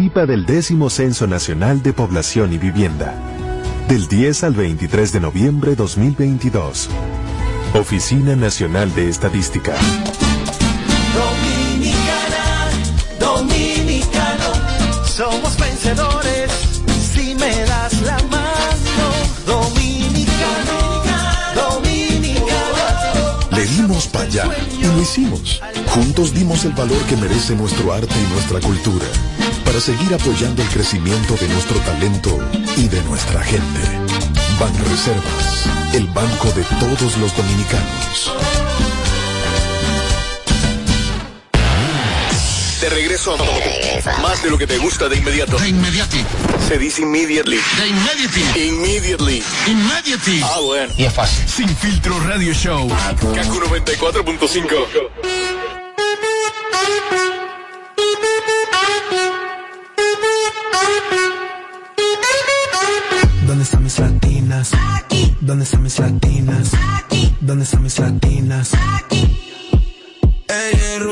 Participa del décimo Censo Nacional de Población y Vivienda. Del 10 al 23 de noviembre 2022. Oficina Nacional de Estadística. Dominicana, dominicano, somos vencedores si me das la mano. Dominicano, dominicano. Le dimos para allá y lo hicimos. Juntos dimos el valor que merece nuestro arte y nuestra cultura para seguir apoyando el crecimiento de nuestro talento y de nuestra gente. Banreservas, el banco de todos los dominicanos. De regreso a más de lo que te gusta de inmediato. De inmediati. Se dice immediately. De inmediati. Immediately. Immediately. Ah, bueno. Y es fácil. Sin filtro radio show. Kaku 94.5. latinas? Aquí. ¿Dónde están mis latinas? Aquí. ¿Dónde están mis latinas? Ella es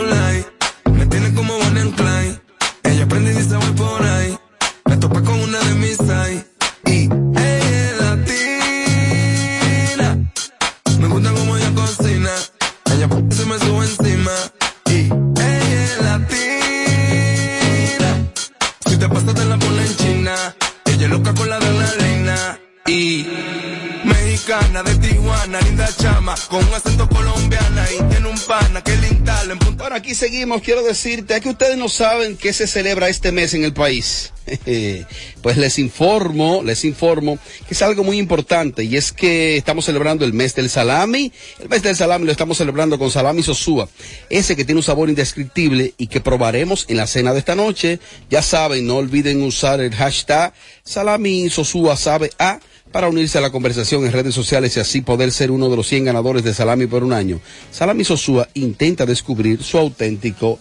aquí seguimos. Quiero decirte, que ustedes no saben qué se celebra este mes en el país. pues les informo, les informo que es algo muy importante y es que estamos celebrando el mes del salami. El mes del salami lo estamos celebrando con salami sosúa, ese que tiene un sabor indescriptible y que probaremos en la cena de esta noche. Ya saben, no olviden usar el hashtag salami sosúa sabe a para unirse a la conversación en redes sociales y así poder ser uno de los 100 ganadores de Salami por un año. Salami Sosúa intenta descubrir su auténtico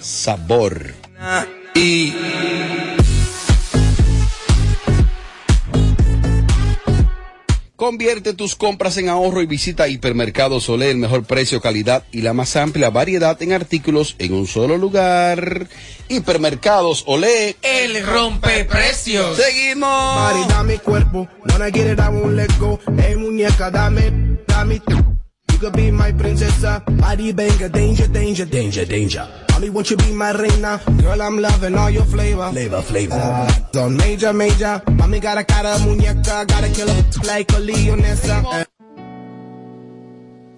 sabor. Y Convierte tus compras en ahorro y visita Hipermercados Olé, el mejor precio, calidad y la más amplia variedad en artículos en un solo lugar. Hipermercados Olé. El rompe precios. Seguimos. You could be my princesa, body banger, danger, danger, danger, danger. Mommy, won't you be my reina? Girl, I'm loving all your flavor. Flavor, flavor. Don major, major. Mami got a cara muñeca, gotta kill her like a leonesa.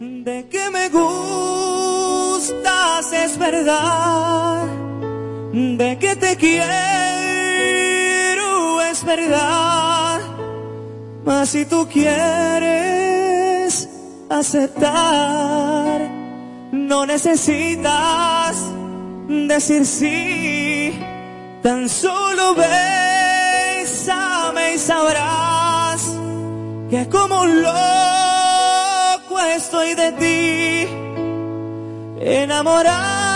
De que me gustas es verdad. De que te quiero es verdad. Mas si tú quieres aceptar, no necesitas decir sí. Tan solo bésame y sabrás que como un loco estoy de ti, enamorado.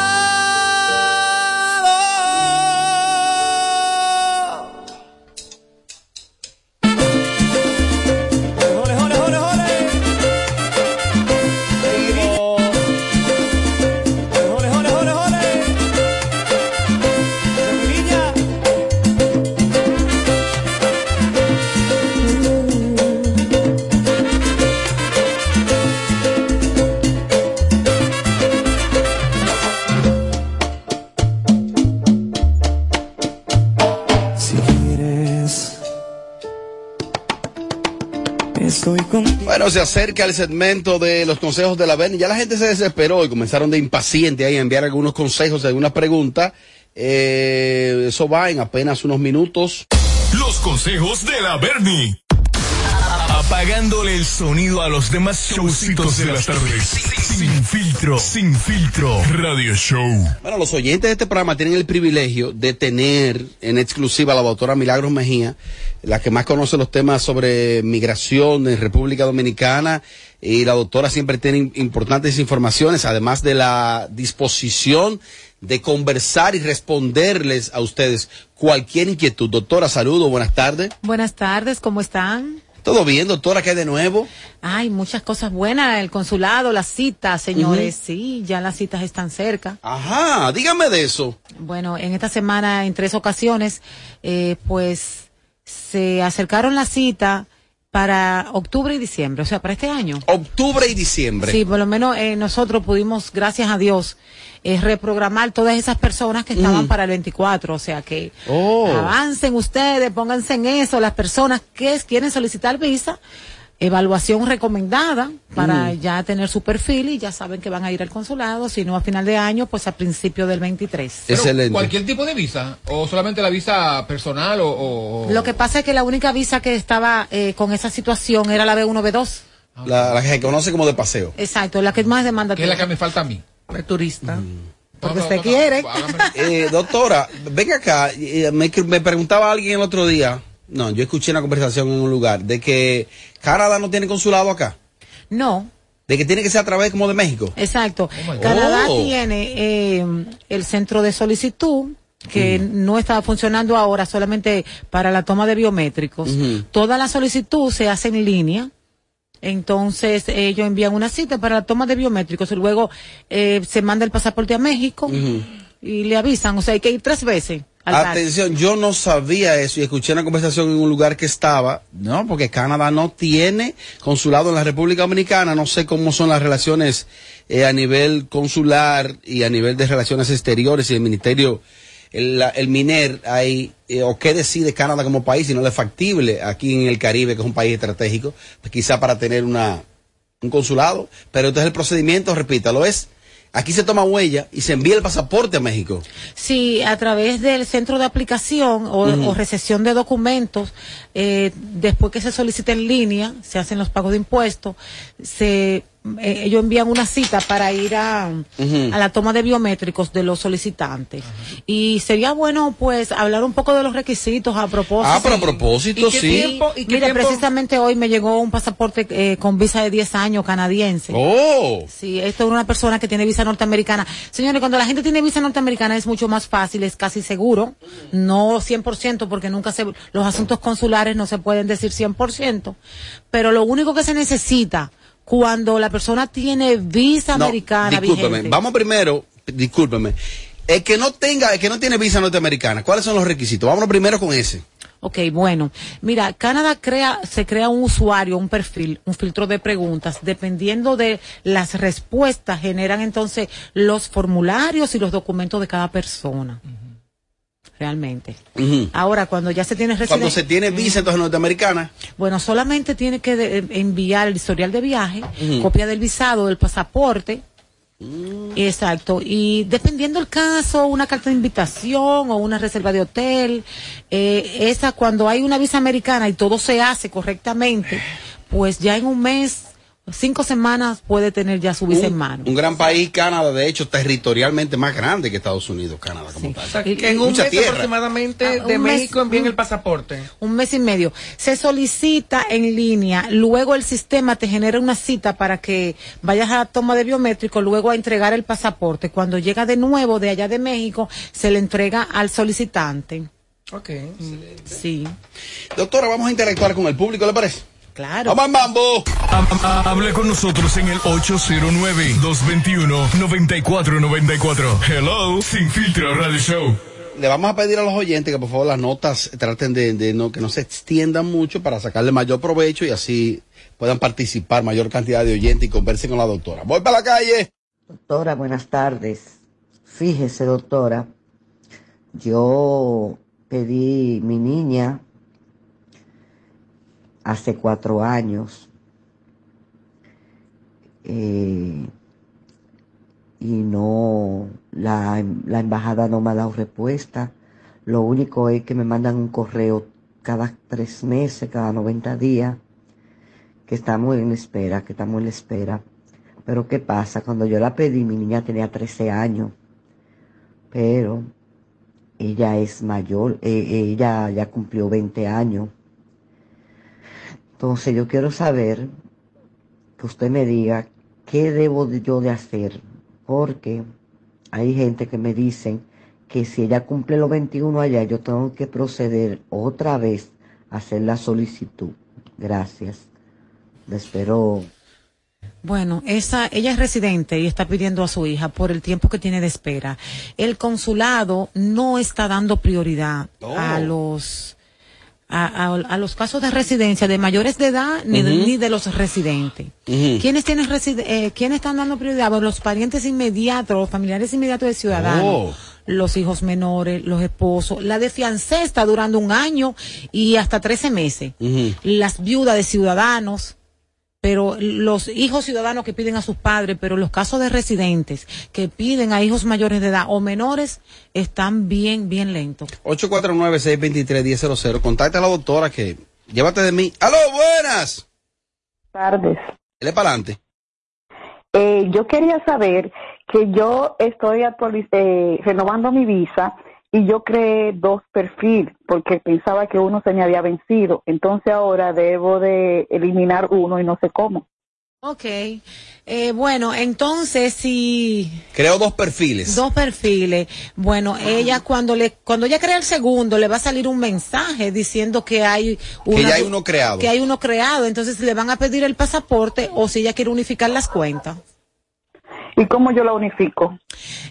Estoy contigo. Bueno, se acerca el segmento de los consejos de la Berni. Ya la gente se desesperó y comenzaron de impaciente ahí a enviar algunos consejos, algunas preguntas. Eh, eso va en apenas unos minutos. Los consejos de la Bernie. Apagándole el sonido a los demás showcitos de las tardes. Sin filtro, sin filtro. Radio Show. Bueno, los oyentes de este programa tienen el privilegio de tener en exclusiva a la doctora Milagros Mejía, la que más conoce los temas sobre migración en República Dominicana. Y la doctora siempre tiene importantes informaciones, además de la disposición de conversar y responderles a ustedes cualquier inquietud. Doctora, saludo, buenas tardes. Buenas tardes, ¿cómo están? ¿Todo bien, doctora? ¿Qué hay de nuevo? Hay muchas cosas buenas. El consulado, las citas, señores. Sí, ya las citas están cerca. Ajá, dígame de eso. Bueno, en esta semana, en tres ocasiones, eh, pues se acercaron la cita para octubre y diciembre, o sea, para este año. Octubre y diciembre. Sí, por lo menos eh, nosotros pudimos, gracias a Dios, eh, reprogramar todas esas personas que estaban para el 24, o sea que Oh. avancen ustedes, pónganse en eso, las personas que quieren solicitar visa, evaluación recomendada para Mm. ya tener su perfil y ya saben que van a ir al consulado, si no a final de año, pues a principio del 23. Pero, Excelente. ¿Cualquier tipo de visa? ¿O solamente la visa personal o...? o- Lo que pasa es que la única visa que estaba eh, con esa situación era la B1, B2. La, la que se conoce como de paseo. Exacto, la que más demanda. que es la que me falta a mí? El turista. Porque No, no, usted no, quiere. Eh, doctora, venga acá. eh, Me, me preguntaba alguien el otro día. No, yo escuché una conversación en un lugar de que Canadá no tiene consulado acá. No, De que tiene que ser a través como de México. exacto. God. Canadá Oh. tiene eh, el centro de solicitud que no está funcionando ahora solamente para la toma de biométricos. Toda la solicitud se hace en línea. Entonces ellos envían una cita para la toma de biométricos y luego eh, se manda el pasaporte a México y le avisan. O sea, hay que ir tres veces. Atención, yo no sabía eso y escuché una conversación en un lugar que estaba, no, porque Canadá no tiene consulado en la República Dominicana, no sé cómo son las relaciones eh, a nivel consular y a nivel de relaciones exteriores y el ministerio, el, el MINER, hay, eh, o qué decide Canadá como país, si no es factible aquí en el Caribe, que es un país estratégico, pues quizá para tener una, un consulado, pero entonces el procedimiento, repítalo, es, aquí se toma huella y se envía el pasaporte a México. Sí, a través del centro de aplicación o, o recepción de documentos, eh, después que se solicita en línea, se hacen los pagos de impuestos, se, eh, ellos envían una cita para ir a, a la toma de biométricos de los solicitantes. Y sería bueno, pues, hablar un poco de los requisitos a propósito. Ah, pero a propósito, ¿Y qué sí. tiempo? ¿Y qué Mira, tiempo? precisamente hoy me llegó un pasaporte eh, con visa de 10 años canadiense. Oh, Sí, esto es una persona que tiene visa norteamericana. Señores, cuando la gente tiene visa norteamericana es mucho más fácil, es casi seguro. No 100% porque nunca se, los asuntos consulares no se pueden decir 100%. Pero lo único que se necesita cuando la persona tiene visa no, americana discúlpeme. vigente. Vamos primero, discúlpeme. El que no tenga, el que no tiene visa norteamericana, ¿cuáles son los requisitos? Vámonos primero con ese. Ok, bueno, mira, Canadá crea, se crea un usuario, un perfil, un filtro de preguntas, dependiendo de las respuestas, generan entonces los formularios y los documentos de cada persona. Realmente. Ahora, cuando ya se tiene Cuando residen- se tiene visa entonces norteamericana, bueno, solamente tiene que de- enviar el historial de viaje, copia del visado, del pasaporte. Exacto. Y dependiendo el caso, una carta de invitación o una reserva de hotel, eh, esa cuando hay una visa americana y todo se hace correctamente, pues ya en un mes, cinco semanas puede tener ya su visa en mano. un gran país, Canadá, de hecho, territorialmente más grande que Estados Unidos, Canadá como Sí. tal. O sea, que en un Mucha mes tierra. aproximadamente Ah, de mes, México envían un- el pasaporte. Un mes y medio. Se solicita en línea, luego el sistema te genera una cita para que vayas a la toma de biométrico, luego a entregar el pasaporte. Cuando llega de nuevo de allá de México, se le entrega al solicitante. Ok. Sí, Doctora, vamos a interactuar con el público, ¿le parece? Claro. ¡Vamos, mambo! Ha- ha- Hable con nosotros en el 809-221-9494. Hello, Sin Filtro Radio Show. Le vamos a pedir a los oyentes que por favor las notas traten de, de no, que no se extiendan mucho para sacarle mayor provecho y así puedan participar mayor cantidad de oyentes y conversen con la doctora. Voy para la calle. Doctora, buenas tardes. Fíjese, doctora, yo pedí mi niña hace cuatro años eh, y no, la, la embajada no me ha dado respuesta. Lo único es que me mandan un correo cada tres meses, cada 90 días, que estamos en espera, que estamos en espera. Pero ¿qué pasa? Cuando yo la pedí, mi niña tenía 13 años, pero ella es mayor, eh, ella ya cumplió 20 años. Entonces yo quiero saber que usted me diga qué debo de- yo de hacer, porque hay gente que me dicen que si ella cumple los 21 allá, yo tengo que proceder otra vez a hacer la solicitud. Gracias. Le espero. Bueno, esa, ella es residente y está pidiendo a su hija por el tiempo que tiene de espera. El consulado no está dando prioridad a los a, a- a los casos de residencia de mayores de edad ni, de, Ujú. ni de los residentes. ¿Quiénes, tienen reside- eh, ¿Quiénes están dando prioridad? Bueno, los parientes inmediatos, los familiares inmediatos de ciudadanos. Oh. Los hijos menores, los esposos. La de fiancé está durando un año y hasta 13 meses. Las viudas de ciudadanos. Pero los hijos ciudadanos que piden a sus padres, pero los casos de residentes que piden a hijos mayores de edad o menores están bien, bien lentos. 849-623-1000. Contacta a la doctora que llévate de mí. ¡Aló, buenas! tardes. Dele para adelante. Eh, yo quería saber que yo estoy eh, renovando mi visa y yo creé dos perfiles porque pensaba que uno se me había vencido. Entonces ahora debo de eliminar uno y no sé cómo. Ok. Eh, bueno, entonces si Creo dos perfiles. dos perfiles, bueno, ella cuando le cuando ella crea el segundo le va a salir un mensaje diciendo que hay Que ya hay uno creado. que hay uno creado, entonces le van a pedir el pasaporte o si ella quiere unificar las cuentas. ¿Y cómo yo la unifico?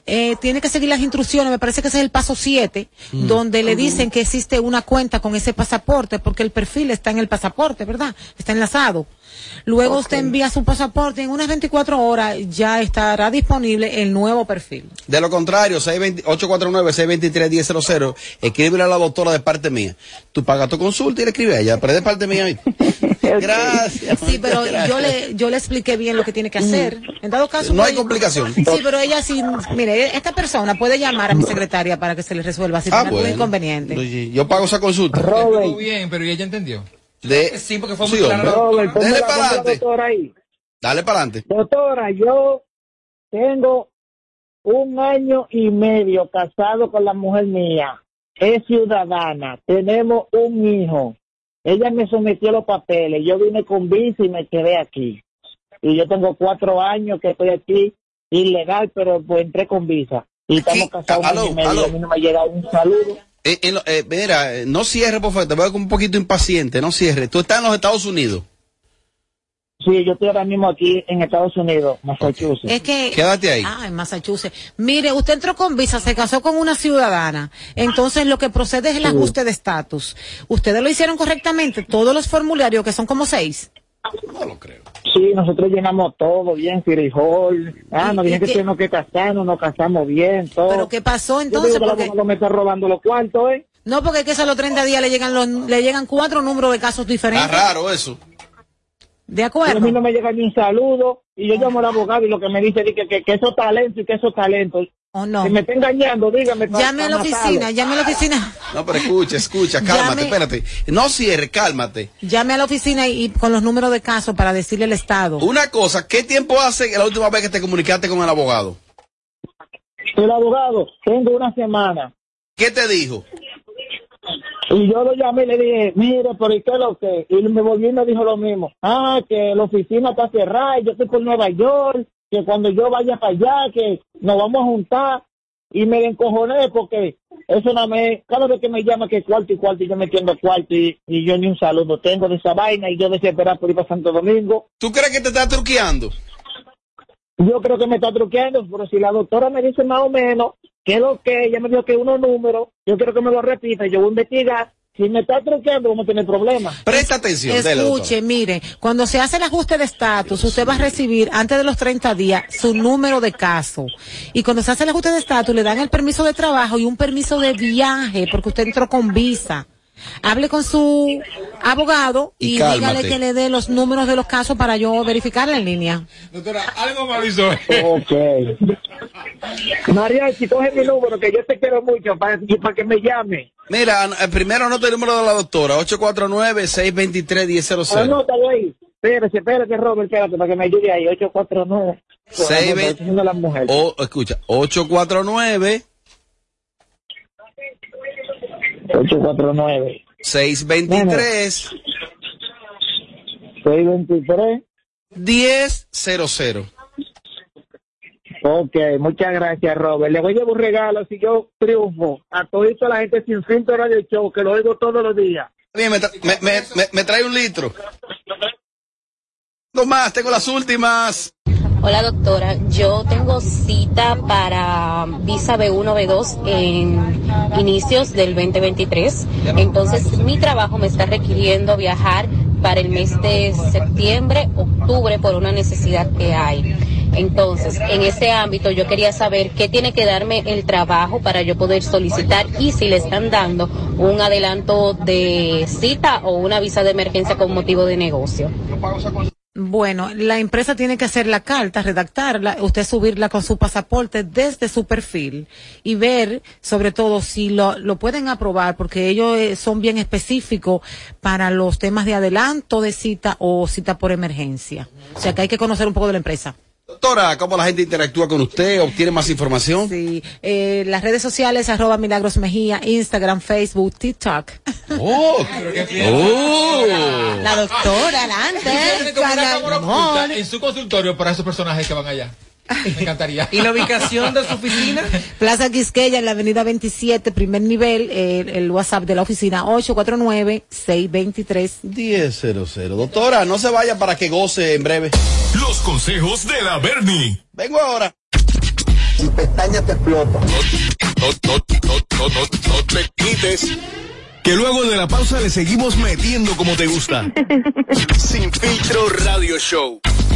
Eh, tiene que seguir las instrucciones, me parece que ese es el paso 7, Mm. donde le dicen que existe una cuenta con ese pasaporte, porque el perfil está en el pasaporte, ¿verdad? Está enlazado. Luego usted envía su pasaporte y en unas 24 horas ya estará disponible el nuevo perfil. De lo contrario, 620 849-623-1000, escríbele a la doctora de parte mía. Tú pagas tu consulta y le escribe a ella, pero de parte mía. Gracias. Sí, pero Gracias. yo le, yo le expliqué bien lo que tiene que hacer. En dado caso. No hay pues, complicación. Sí, pero ella sí, mire, esta persona puede llamar a mi secretaria para que se le resuelva si Ah, tiene algún inconveniente. Yo pago esa consulta. Estuvo bien, pero ella entendió. De... Sí, porque fue muy Sí, clara. hombre. Robert, ponme Dele la- para adelante. doctora ahí. Dale para adelante. Doctora, yo tengo un año y medio casado con la mujer mía. Es ciudadana. Tenemos un hijo. Ella me sometió a los papeles. Yo vine con visa y me quedé aquí. Y yo tengo cuatro años que estoy aquí ilegal, pero pues entré con visa. Y estamos casados un año y medio. aló. A mí no me ha llegado un saludo. Eh, en lo- eh, mira, eh, no cierre, por favor, te veo como un poquito impaciente, no cierre. Tú estás en los Estados Unidos. Sí, yo estoy ahora mismo aquí en Estados Unidos, Massachusetts. Es que. Quédate ahí. Ah, en Massachusetts. Mire, usted entró con visa, se casó con una ciudadana. Entonces, lo que procede es el ajuste de estatus. Ustedes lo hicieron correctamente, todos los formularios, que son como seis. Sí, nosotros llenamos todo bien, Firijol. Ah, nos ¿Y dijeron que tenemos que casarnos, nos casamos bien, todo. ¿Pero qué pasó Yo entonces? digo que Porque- me está robando los cuartos, ¿eh? No, porque es que a los 30 días le llegan los, le llegan cuatro números de casos diferentes. raro eso. De Y acuerdo. a mí no me llega ni un saludo. Y yo llamo al abogado y lo que me dice es que, que, que eso es talento y que eso es talento. ¿O no? Si me está engañando, dígame. Llame a la oficina, llame a la oficina. No, pero escucha, escucha, cálmate, Llame- espérate. No cierre, cálmate. Llame a la oficina y, y con los números de casos para decirle el estado. Una cosa, ¿qué tiempo hace la última vez que te comunicaste con el abogado? El abogado, tengo una semana. ¿Qué te dijo? Y yo lo llamé y le dije, mire, ¿por qué es lo que? Y me volvió y me dijo lo mismo. Ah, que la oficina está cerrada y yo estoy por Nueva York, que cuando yo vaya para allá, que nos vamos a juntar. Y me encojoné porque eso no me, cada vez que me llama que cuarto y cuarto y yo me entiendo cuarto y, y yo ni un saludo tengo de esa vaina y yo desesperado por ir para Santo Domingo. ¿Tú crees que te está truqueando? Yo creo que me está truqueando, pero si la doctora me dice más o menos que es lo que ella me dijo que unos números, yo quiero que me lo repita, yo voy a investigar. Si me está truqueando, vamos a tener problemas. Presta atención, dele. Escuche, mire, cuando se hace el ajuste de estatus, usted va a recibir antes de los 30 días su número de caso. Y cuando se hace el ajuste de estatus, le dan el permiso de trabajo y un permiso de viaje, porque usted entró con visa. Hable con su abogado Y dígale que le dé los números de los casos para yo verificarla en línea. Doctora, algo mal hizo. Ok. María, si coge mi número, que yo te quiero mucho, para, y para que me llame. Mira, eh, primero anota el número de la doctora, 849-623-1000. Anótalo ahí. Espérate, espérate, Robert, espérate, para que me ayude ahí. 849. Seis ve- Protección de las mujeres. O, escucha, 849 849. 623 623. 1000. Ok, muchas gracias, Robert. Le voy a llevar un regalo si yo triunfo a toda la gente sin filtro radio show, que lo oigo todos los días. Bien, me, tra- me- me- me- me trae un litro. No más, tengo las últimas. Hola doctora, yo tengo cita para visa B1, B2 en inicios del 2023. Entonces mi trabajo me está requiriendo viajar para el mes de septiembre, octubre por una necesidad que hay. Entonces, en ese ámbito yo quería saber qué tiene que darme el trabajo para yo poder solicitar y si le están dando un adelanto de cita o una visa de emergencia con motivo de negocio. Bueno, la empresa tiene que hacer la carta, redactarla, usted subirla con su pasaporte desde su perfil y ver, sobre todo, si lo, pueden aprobar, porque ellos eh, son bien específicos para los temas de adelanto de cita o cita por emergencia. O sea que hay que conocer un poco de la empresa. Doctora, ¿cómo la gente interactúa con usted? ¿Obtiene más información? Sí, eh, las redes sociales, arroba Milagros Mejía, Instagram, Facebook, TikTok. Oh, oh. La doctora, adelante. En su consultorio para esos personajes que van allá. Me encantaría. ¿Y la ubicación de su oficina? Plaza Quisqueya, en la avenida 27, primer nivel, eh, el WhatsApp de la oficina 849-623. 1000. Doctora, no se vaya para que goce en breve. Los consejos de la Bernie. Vengo ahora. Mi pestaña te explota. No, no, no, no, no, no te quites. Que luego de la pausa le seguimos metiendo como te gusta. Sin filtro radio show.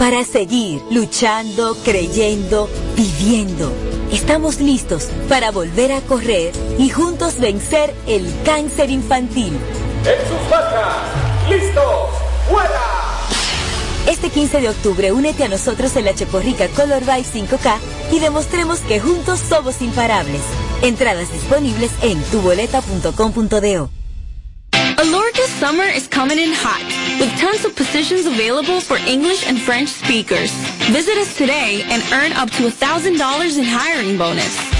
para seguir luchando, creyendo, viviendo. Estamos listos para volver a correr y juntos vencer el cáncer infantil. En sus marcas, listos, fuera. Este 15 de octubre únete a nosotros en la Chocorrica Color Vibe 5K y demostremos que juntos somos imparables. Entradas disponibles en tuboleta.com.do. Alorca summer is coming in hot, with tons of positions available for English and French speakers. Visit us today and earn up to $1,000 in hiring bonus.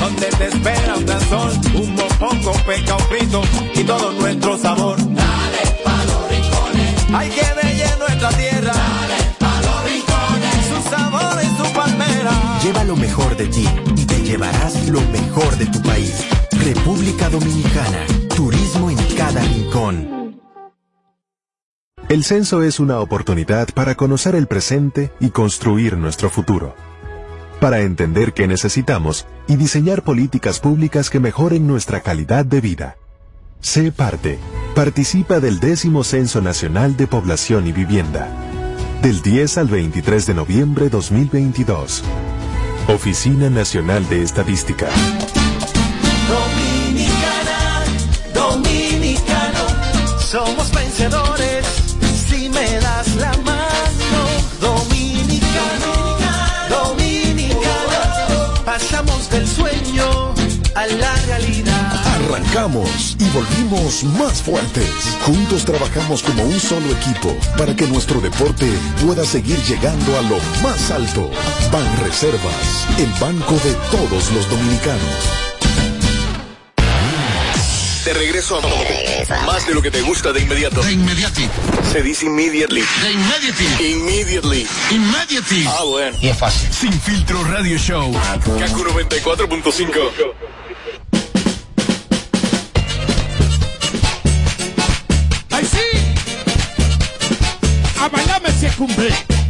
Donde te espera un gran sol, un mopongo, peca, un frito y todo nuestro sabor. Dale a los rincones, hay que bella nuestra tierra. Dale a los rincones, su sabor y su palmera. Lleva lo mejor de ti y te llevarás lo mejor de tu país. República Dominicana. Turismo en cada rincón. El censo es una oportunidad para conocer el presente y construir nuestro futuro. Para entender qué necesitamos y diseñar políticas públicas que mejoren nuestra calidad de vida. Sé parte. Participa del décimo Censo Nacional de Población y Vivienda. Del 10 al 23 de noviembre 2022. Oficina Nacional de Estadística. Dominicana, dominicano, somos Arrancamos y volvimos más fuertes. Juntos trabajamos como un solo equipo para que nuestro deporte pueda seguir llegando a lo más alto. Ban Reservas, el banco de todos los dominicanos. De regreso a más de lo que te gusta de inmediato. De inmediati. Se dice immediately. De inmediati. Immediately. Immediati. Ah, bueno. Y es fácil. Sin filtro radio show. Kaku 94.5. bailarme se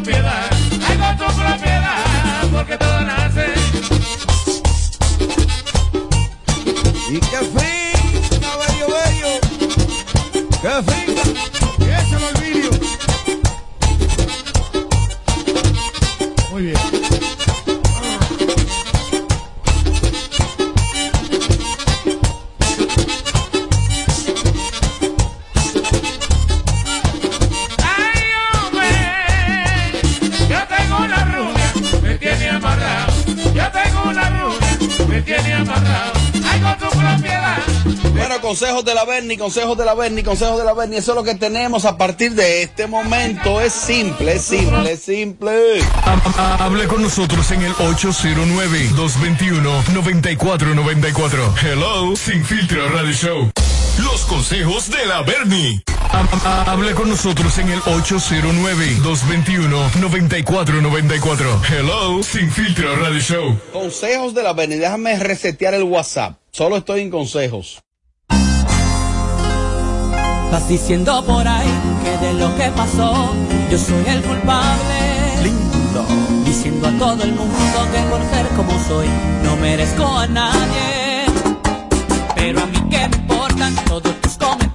propiedad, con tu propiedad, Berni, consejos de la Berni, consejos de la Berni. Eso es lo que tenemos a partir de este momento. Es simple, es simple, es simple. Hable con nosotros en el 809-221-9494. Hello, Sin Filtro Radio Show. Los consejos de la Bernie. Hable con nosotros en el 809-221-9494. Hello, Sin Filtro Radio Show. Consejos de la Berni. Déjame resetear el WhatsApp. Solo estoy en consejos. Vas diciendo por ahí que de lo que pasó yo soy el culpable. Lindo. Diciendo a todo el mundo que por ser como soy no merezco a nadie. Pero a mí que me importan todos tus comentarios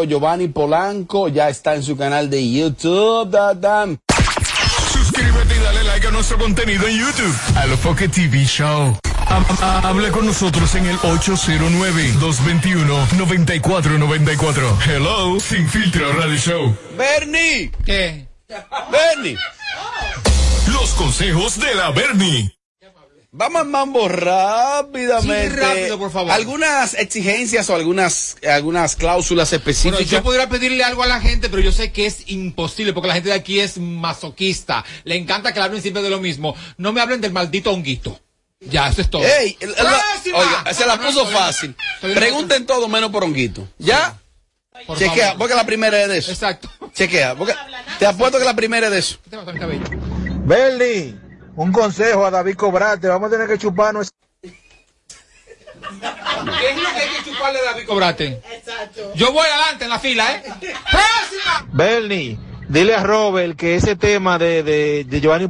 mambólogo Giovanni Polanco ya está en su canal de YouTube. da, da. Suscríbete y dale like a nuestro contenido en YouTube. Alofoque TV Show. Ha- ha- Hable con nosotros en el 809-221-9494. Hello, Sin Filtro Radio Show. Bernie. ¿Qué? Bernie. Los consejos de la Bernie. Vamos al mambo rápidamente. Sí, rápido, por favor. Algunas exigencias o algunas, algunas cláusulas Bueno, específicas. yo podría pedirle algo a la gente, pero yo sé que es imposible porque la gente de aquí es masoquista. Le encanta que le hablen siempre de lo mismo. No me hablen del maldito honguito. Ya, eso es todo. Ey, ¡Próxima! oiga, se la puso fácil. Pregunten todo menos por honguito. ¿Ya? Por Chequea, favor. porque la primera es de eso. Exacto. Chequea, porque te apuesto que la primera es de eso. Bernie, un consejo a David Cobrate. Vamos a tener que chuparnos. ¿Qué es lo que hay que chuparle a David Cobrate? Exacto. Yo voy adelante en la fila, ¿eh? ¡Próxima! Bernie, dile a Robert que ese tema de, de, de Giovanni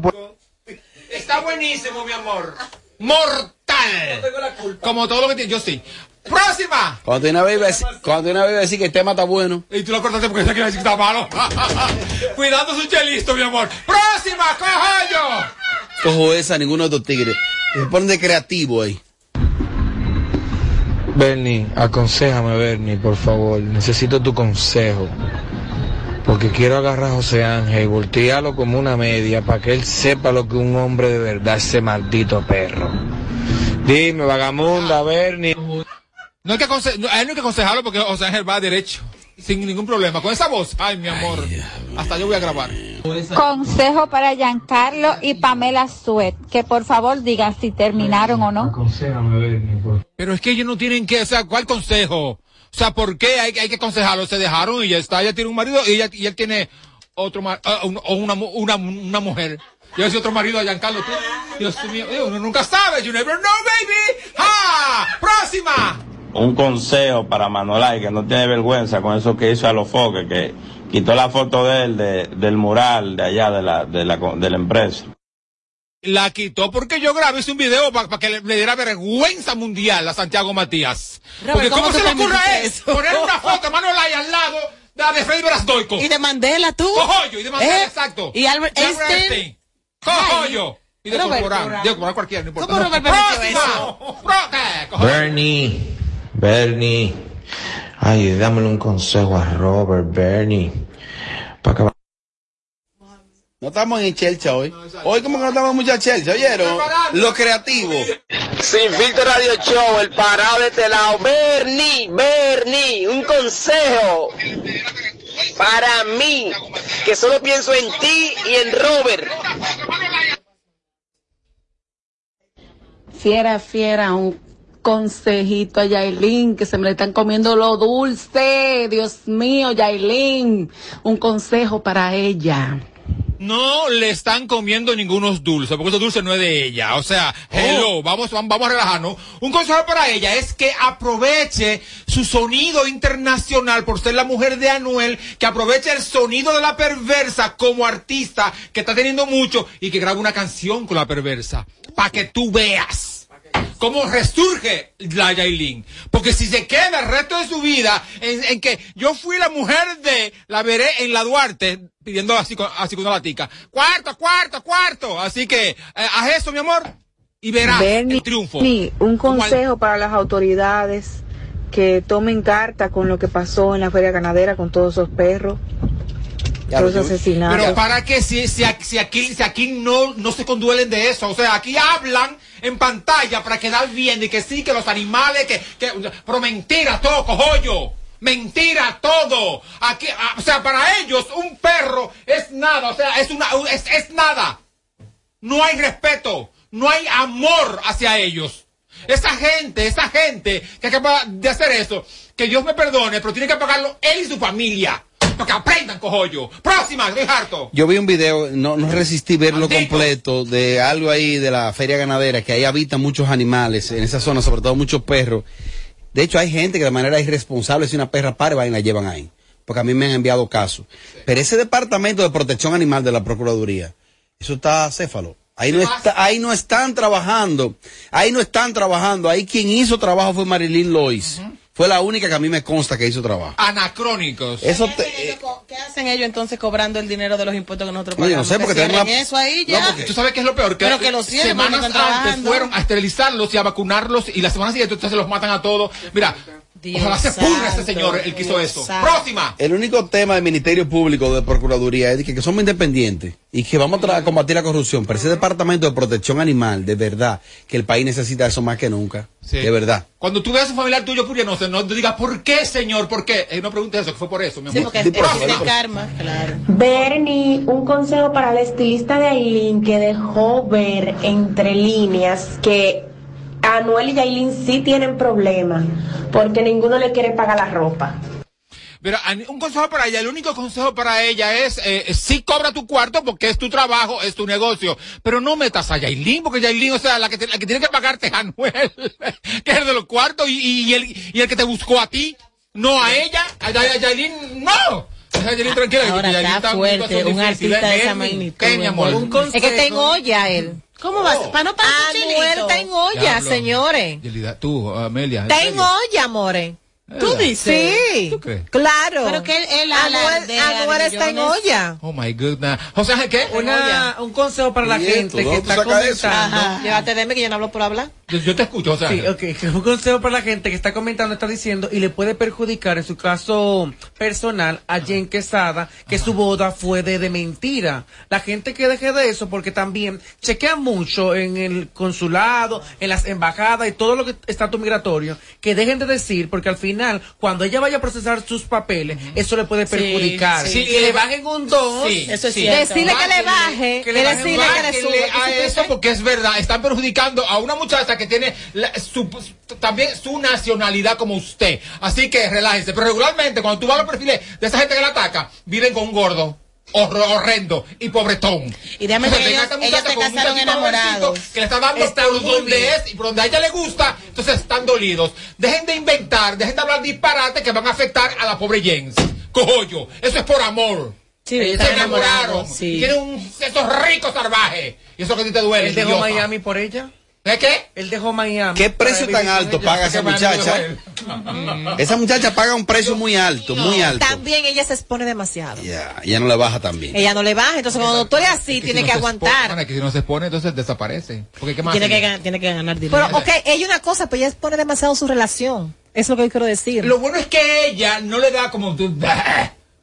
Está buenísimo, mi amor. ¡Mortal! Como todo lo que tiene. Yo sí. ¡Próxima! Cuando una vez iba a decir- que el tema está bueno. Y tú lo cortaste porque sé que decir que está malo. Cuidando su chelito, mi amor. ¡Próxima, cojoyo! Cojo esa, ninguno de estos tigres. Se ponen de creativo ahí. Bernie, aconsejame, Bernie, por favor. Necesito tu consejo. Porque quiero agarrar a José Ángel y voltearlo como una media para que él sepa lo que un hombre de verdad es ese maldito perro. Dime, vagamunda, Bernie. No hay que aconse- no hay que aconsejarlo porque José Ángel va derecho. Sin ningún problema. Con esa voz. Ay, mi amor. Hasta yo voy a grabar. Consejo para Giancarlo y Pamela Suet, que por favor digan si terminaron o no. Pero es que ellos no tienen que, o sea, ¿cuál consejo? O sea, ¿por qué hay, hay que aconsejarlo? Se dejaron y ya está, ella tiene un marido y, ella, y él tiene otro mar- un- o una, una, una mujer. Yo decía otro marido a Giancarlo, tú. Dios mío, eh, uno nunca sabe, you never know, baby. ¡Ah! ¡Próxima! Un consejo para Manolay que no tiene vergüenza con eso que hizo a los foques, que quitó la foto de él de- del mural de allá de la, de la, de la empresa. La quitó porque yo grabé hice un video para que le, le diera vergüenza mundial a Santiago Matías. Robert, porque ¿cómo ¿cómo, se le ocurre a él poner una foto de Manuel Ay al lado de la de Freddy Brasdoico? Y de Mandela, tú. Cojollo, y de Mandela, ¿Eh? exacto. Y Albert Einstein. Cojollo. Y de Corporán. De Corporán cualquiera, no importa. ¿Cómo No. Robert. Cojollo. Bernie, Bernie. Ay, dámele un consejo a Robert, Bernie. Para que No estamos en Chelsea hoy. Hoy como que no estamos mucha Chelsea, ¿oyeron? Lo creativo. Sin filtro radio show, el parado de este lado. Bernie, Bernie, un consejo para mí, que solo pienso en ti y en Robert. Fiera, fiera, un consejito a Yailin, que se me le están comiendo lo dulce. Dios mío, Yailin, un consejo para ella. No le están comiendo ningunos dulces, porque esos dulces no es de ella. O sea, hello, vamos, vamos, vamos a relajarnos. Un consejo para ella es que aproveche su sonido internacional por ser la mujer de Anuel, que aproveche el sonido de la perversa como artista, que está teniendo mucho, y que grabe una canción con la perversa, para que tú veas cómo resurge la Yailin. Porque si se queda el resto de su vida en, en que yo fui la mujer de, la veré en la Duarte, pidiendo así, con- así con una latica. Cuarto, cuarto, cuarto. Así que, eh, haz eso, mi amor, y verás el triunfo. Bernie, un consejo para las autoridades que tomen carta con lo que pasó en la feria ganadera con todos esos perros, esos asesinatos. Pero para que si, si, aquí- si aquí, si aquí no, no se conduelen de eso, o sea, aquí hablan en pantalla para quedar bien y que sí, que los animales, que, que pero mentira todo, cojollo. Mentira todo. Aquí, ah, o sea, para ellos un perro es nada, o sea, es una, es, es nada. No hay respeto, no hay amor hacia ellos. Esa gente, esa gente que acaba de hacer eso, que Dios me perdone, pero tiene que pagarlo él y su familia. Para que aprendan, cojollo. Próxima, estoy harto. Yo vi un video, no, no resistí verlo completo, de algo ahí de la feria ganadera, que ahí habitan muchos animales, en esa zona, sobre todo muchos perros. De hecho, hay gente que de manera irresponsable, si una perra pare, van y la llevan ahí. Porque a mí me han enviado casos. Pero ese departamento de protección animal de la Procuraduría, eso está céfalo. Ahí no, está, ahí no están trabajando. Ahí no están trabajando. Ahí quien hizo trabajo fue Marilyn Lois. Fue la única que a mí me consta que hizo trabajo. Anacrónicos. Eso te- ¿Qué hacen ellos entonces cobrando el dinero de los impuestos que nosotros No, yo pagamos? no sé, Que porque tenemos una- eso ahí ya. No, porque tú sabes qué es lo peor, que Pero que los semanas antes trabajando. fueron a esterilizarlos y a vacunarlos y la semana siguiente entonces los matan a todos. Mira, ojalá se pudra ese señor el que hizo eso. Próxima. El único tema del Ministerio Público de Procuraduría es que, que somos independientes y que vamos a combatir la corrupción. Pero ese departamento de protección animal, de verdad, que el país necesita eso más que nunca. De verdad. Cuando tú veas a un familiar tuyo purianoso, no te digas, ¿por qué, señor? ¿Por qué? Eh, no preguntes eso, que fue por eso, mi amor. Sí, porque por es eso, por eso. karma, claro. Bernie, un consejo para la estilista de Aileen que dejó ver entre líneas que Anuel y Aileen sí tienen problemas porque ninguno le quiere pagar la ropa. Pero un consejo para ella, el único consejo para ella es, eh, sí cobra tu cuarto porque es tu trabajo, es tu negocio, pero no metas a Yailin, porque Yailin, o sea, la que, te- la que tiene que pagarte es Anuel, que es el de los cuartos, y, y el, y el que te buscó a ti, no a ella, a, Ya- a Yailin, no. Yailin tranquila, Ahora Yailin está fuerte, un artista de Ven, esa magnitud. Es que en olla él. ¿Cómo va? Para no pasar Anuel está en olla, señores. Tú, Amelia. Está en olla, more. ¿Tú ¿Verdad? dices? ¿Tú crees? Claro. Pero que él- él Anuel, está en olla. Oh my goodness. José Ángel, ¿qué? Una, un consejo para la ¿Y gente que ¿Dónde tú está comentando. Llévate de mí que yo no hablo por hablar. Yo, yo te escucho, José Sí, Ángel. ok. Un consejo para la gente que está comentando, está diciendo y le puede perjudicar en su caso personal a Jen Quesada que su boda fue de, de mentira. La gente que deje de eso porque también chequea mucho en el consulado, en las embajadas y todo lo que estatus migratorio, que dejen de decir porque al final cuando ella vaya a procesar sus papeles, eso le puede Sí, perjudicar. sí. que le bajen un 2. Sí, Eso es sí. cierto. Decirle que le baje, que le y baje decirle que le suba. a eso porque es verdad, están perjudicando a una muchacha que tiene la- su- también su nacionalidad como usted. Así que relájense. Pero regularmente cuando tú vas a los perfiles de esa gente que la ataca, viven con un gordo. horrendo y pobretón. Y déjame que venga ellos- esta ellos muchacha se con un casaron enamorados. Que le está dando Está por donde bien. es y por donde a ella le gusta, entonces dolidos. Dejen de inventar, dejen de hablar disparate que van a afectar a la pobre Jens. cojollo. Eso es por amor. Sí, se enamoraron. sí. Tienen un, esos ricos salvajes. Y eso que a ti te duele. ¿Él dejó. Miami por ella? ¿De qué? Él dejó Miami. ¿Qué precio tan alto paga esa muchacha? Esa muchacha paga un precio muy alto, muy alto. También ella se expone demasiado. Ya, ella no le baja también. Ella no le baja, entonces cuando tú eres así, tiene si que aguantar. expone, que si no se expone, entonces desaparece. Porque ¿qué más? Tiene que, tiene ganar dinero. Pero, ok, ella una cosa, pero ella expone demasiado su relación. Es lo que yo quiero decir. Lo bueno es que ella no le da como tú.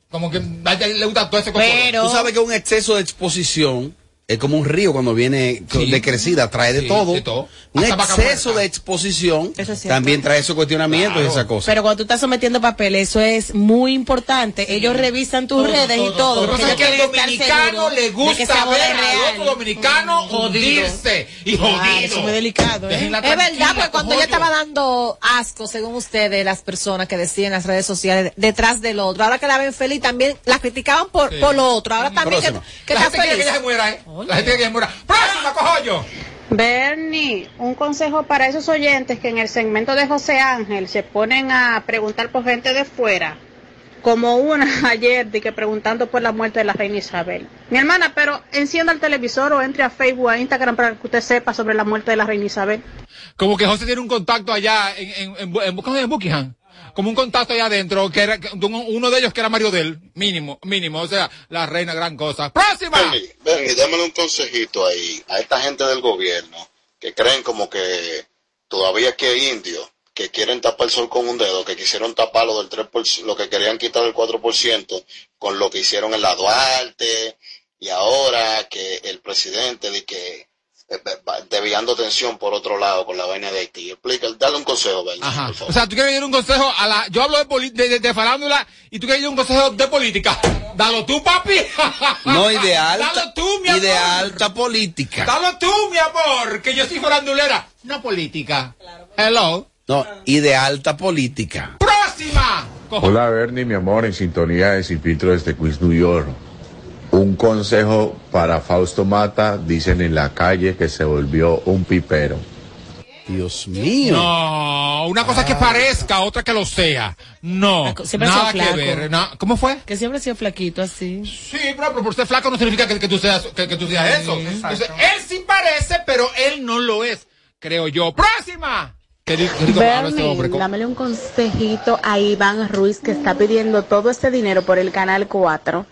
Como que le gusta todo ese Pero- Tú sabes que un exceso de exposición es como un río cuando viene Sí. de crecida, trae de Sí, todo. de todo. Un Hasta exceso de exposición es también trae esos cuestionamientos y esas cosas. Pero cuando tú estás sometiendo papeles, eso es muy importante. Ellos revisan tus Todo, redes y todo. Lo que pasa es que al dominicano le gusta ver al real. otro dominicano hundirse y Claro, jodido. eso es muy delicado. ¿eh? Es verdad, porque cuando ella estaba dando asco, según ustedes, las personas que decían en las redes sociales, detrás del otro, ahora que la ven feliz, también la criticaban por, Sí. por lo otro. Ahora también que, Próxima. que La está gente quiere que feliz. ella se muera, ¿eh? La gente que. ¡Próxima, cojollo! Bernie, un consejo para esos oyentes que en el segmento de José Ángel se ponen a preguntar por gente de fuera, como una ayer de que preguntando por la muerte de la reina Isabel. Mi hermana, pero encienda el televisor o entre a Facebook, a Instagram para que usted sepa sobre la muerte de la reina Isabel. Como que José tiene un contacto allá en, en, en, en. Buckingham. Como un contacto allá adentro, que era uno de ellos que era Mario del, mínimo, mínimo, o sea, la reina gran cosa. ¡Próxima! Bernie, Bernie, démosle un consejito ahí a esta gente del gobierno que creen como que todavía que hay indios que quieren tapar el sol con un dedo, que quisieron taparlo del 3%, lo que querían quitar el 4% con lo que hicieron en la Duarte y ahora que el presidente de que desviando atención por otro lado con la vaina de Haití. Explica, dale un consejo, Ajá. por favor. O sea, tú quieres dar un consejo a la. Yo hablo de, poli- de, de- de farándula y tú quieres dar un consejo de política. Dalo tú, papi. No, y de alta, Dalo tú, mi y amor. de alta política. Dalo tú, mi amor. Que yo soy farandulera. No política. Hello. No, y de alta política. ¡Próxima! Hola Bernie, mi amor, en sintonía de Sin Filtro desde Queens, New York. Un consejo para Fausto Mata, dicen en la calle que se volvió un pipero. Dios mío. No, una cosa que parezca, otra que lo sea. No, Siempre nada que ver. na- ¿Cómo fue? Que siempre ha sido flaquito así. Sí, pero, pero por ser flaco no significa que, que tú seas que, que tú seas eso. Entonces, él sí parece, pero él no lo es, creo yo. ¡Próxima! Habla este hombre. Bernie, dámele un consejito a Iván Ruiz que está pidiendo todo este dinero por el Canal 4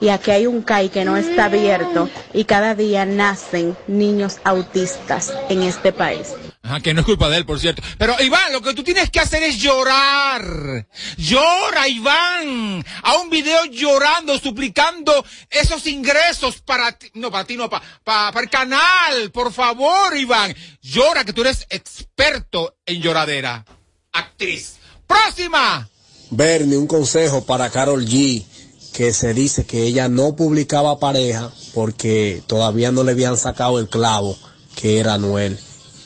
y aquí hay un CAI que no está abierto y cada día nacen niños autistas en este país. Ajá, que no es culpa de él, por cierto. Pero Iván, lo que tú tienes que hacer es llorar. Llora, Iván. A un video llorando, suplicando esos ingresos para ti. No, para ti no, pa- pa- para el canal. Por favor, Iván. Llora, que tú eres experto en lloradera. Actriz. Próxima. Bernie, un consejo para Carol G, que se dice que ella no publicaba pareja porque todavía no le habían sacado el clavo, que era Anuel.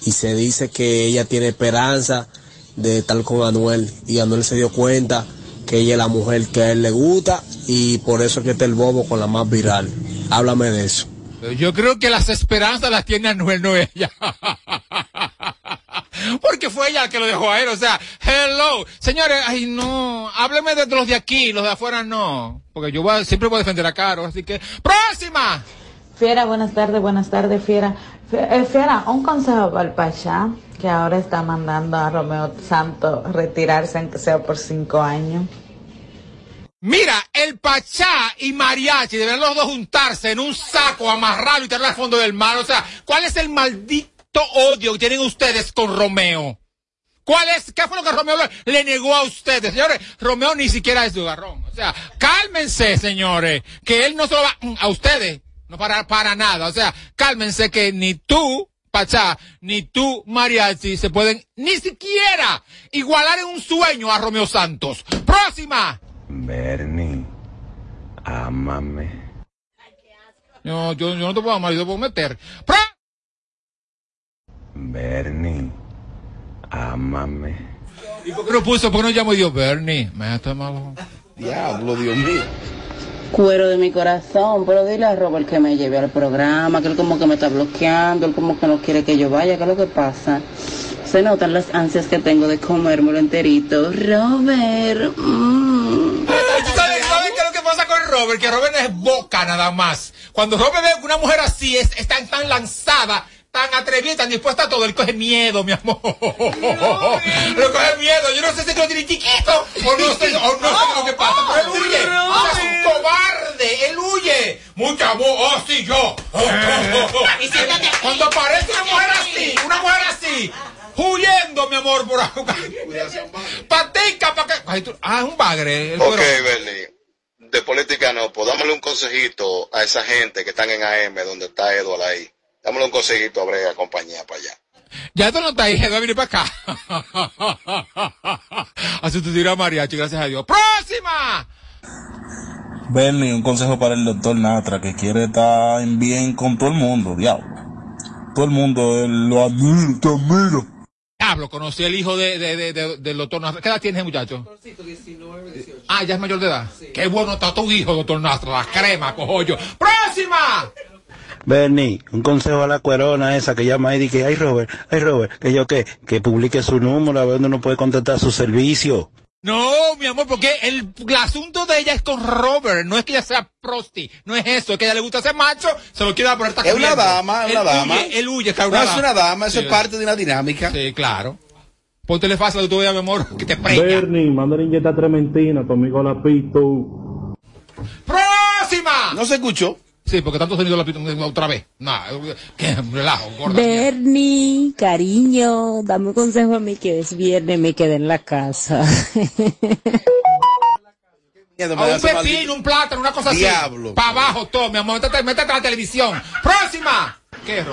Y se dice que ella tiene esperanza de estar con Anuel. Y Anuel se dio cuenta que ella es la mujer que a él le gusta y por eso es que está el bobo con la más viral. Háblame de eso. Yo creo que las esperanzas las tiene Anuel, no ella. Porque fue ella la que lo dejó a él, o sea, hello. Señores, ay no, hábleme de los de aquí, los de afuera no. Porque yo voy siempre voy a defender a Caro, así que, ¡próxima! Fiera, buenas tardes, buenas tardes, Fiera. Eh, Fiera, un consejo para el Pachá, que ahora está mandando a Romeo Santo retirarse, aunque sea por cinco años. Mira, el Pachá y Mariachi deberán los dos juntarse en un saco, amarrarlo y tirarlo al fondo del mar. O sea, ¿cuál es el maldito odio que tienen ustedes con Romeo? ¿Cuál es? ¿Qué fue lo que Romeo le, negó a ustedes? Señores, Romeo ni siquiera es su garrón. O sea, cálmense, señores, que él no se lo va a ustedes, no para, para nada. O sea, cálmense que ni tú, Pachá, ni tú, Mariachi, se pueden ni siquiera igualar en un sueño a Romeo Santos. ¡Próxima! Bernie, ámame. No, yo, yo no te puedo amar, yo te puedo meter. Bernie, ámame. ¿Y por qué no puso? ¿Por qué no llamo yo Bernie? Me está malo. Diablo, Dios mío. Cuero de mi corazón, pero dile a Robert que me lleve al programa, que él como que me está bloqueando, él como que no quiere que yo vaya, ¿qué es lo que pasa? Se notan las ansias que tengo de comérmelo enterito. Robert, mm. ¿Tú sabes Robert que Robert es boca nada más. Cuando Robert ve una mujer así, es, es tan, tan lanzada, tan atrevida, tan dispuesta a todo, él coge miedo, mi amor. Le coge miedo. Yo no sé si lo tiene chiquito o no sé, o no sé lo que pasa, pero él huye. O sea, es un cobarde, él huye. Mucha voz, oh sí, yo. Cuando aparece una mujer así, una mujer así, huyendo, mi amor, por ahí. Patica, para que. Ay, tú- Ah, es un bagre. el Ok, cuero. Bernie. De política no, pues un consejito a esa gente que están en AM, donde está Eduardo ahí. Dámosle un consejito a Brega, compañía, para allá. Ya tú no estás ahí, va a venir para acá. a sustituir a Mariachi, gracias a Dios. ¡Próxima! Bernie, un consejo para el doctor Natra, que quiere estar en bien con todo el mundo, diablo. Todo el mundo él lo admira, te admira. Diablo, conocí al hijo de, de, de, de- del doctor Nastra. ¿Qué edad tiene ese muchacho? Ah, ya es mayor de edad. Qué bueno está tu hijo, doctor Nastra. La crema, cojollo. ¡Próxima! Bernie, un consejo a la cuerona esa que llama ahí y que, ay Robert, ay Robert, que yo qué, que publique su número a ver dónde uno puede contratar su servicio. No, mi amor, porque el, el asunto de ella es con Robert. No es que ella sea prosti. No es eso. Es que a ella le gusta ser macho. Se lo quiere poner Es una dama, es una él dama. Huye, él huye, No, es una dama, eso Sí, es parte de una dinámica. Sí, claro. Póntele fácil que tú veas, mi amor, que te preña. Bernie, mándale inyectar trementina, tu amigo la pito. ¡Próxima! No se escuchó. Sí, porque tanto sonido la otra vez. Nah, qué relajo, gorda. Bernie, cariño, dame un consejo a mí que es viernes me quedé en la casa. A un pepino, un plátano, una cosa Diablo. así. Para abajo todo, mi amor. Métete, métete a la televisión. ¡Próxima!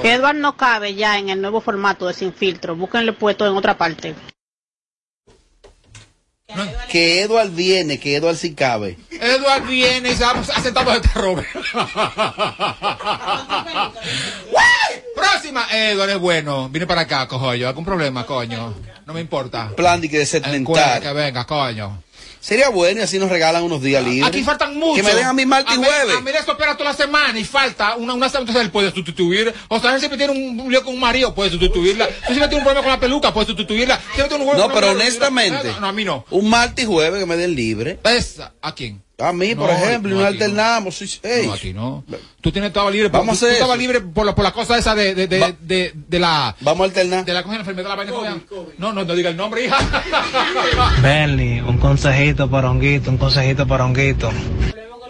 Edward no cabe ya en el nuevo formato de Sin Filtro. Búsquenle puesto en otra parte. Que Edward viene, que Edward sí cabe. Edward viene y se ha sentado este Robert. ¡Guay! Próxima. Edward es bueno. Viene para acá, cojoyo. ¿Algún problema, coño? No me importa. Plan de que de Encuentra que venga, coño. Sería bueno y así nos regalan unos días libres. Aquí faltan muchos. Que me den a mi martes y jueves. A mí eso espera toda la semana y falta una, una semana. Entonces él puede sustituir. O sea, él siempre tiene un, un lío con un marido, puede sustituirla. Si siempre tiene un problema con la peluca, puede sustituirla. Siempre tiene un No, pero honestamente, No, no, a mí no. un martes y jueves que me den libre. Esa, ¿A quién? A mí, por No, ejemplo, y no, no aquí no. alternamos. No, aquí no. Tú tienes estaba libre. por- Vamos a tú, hacer tú estabas eso. libre por la, por la cosa esa de, de, de, de, de la. Vamos a alternar. De la, ¿cómo se llama la enfermedad de la vaina? ¿cómo se llama? No, no, no diga el nombre, hija. Bernie, un consejito para Honguito, un consejito para Honguito.